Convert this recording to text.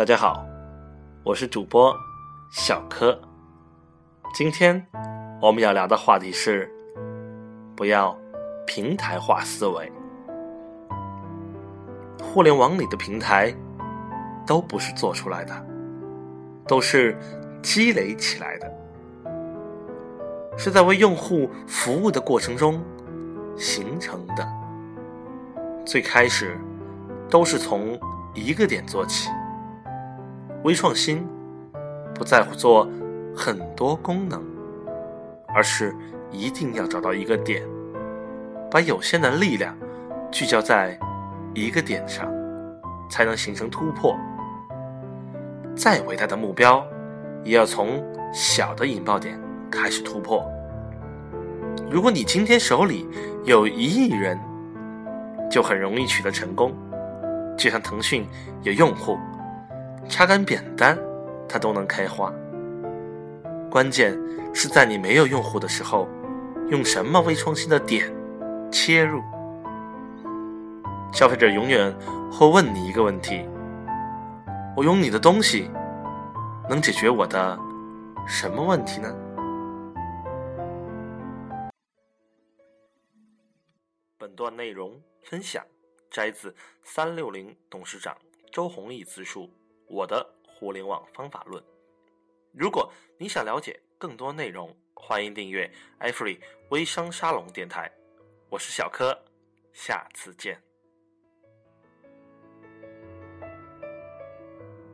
大家好，我是主播小柯。今天我们要聊的话题是：不要平台化思维。互联网里的平台都不是做出来的，都是积累起来的，是在为用户服务的过程中形成的。最开始都是从一个点做起。微创新不在乎做很多功能，而是一定要找到一个点，把有限的力量聚焦在一个点上，才能形成突破。再伟大的目标，也要从小的引爆点开始突破。如果你今天手里有一亿人，就很容易取得成功，就像腾讯有用户。插根扁担，它都能开花。关键是在你没有用户的时候，用什么微创新的点切入？消费者永远会问你一个问题：我用你的东西能解决我的什么问题呢？本段内容分享摘自三六零董事长周鸿祎自述。我的互联网方法论。如果你想了解更多内容，欢迎订阅艾弗里微商沙龙电台。我是小柯，下次见。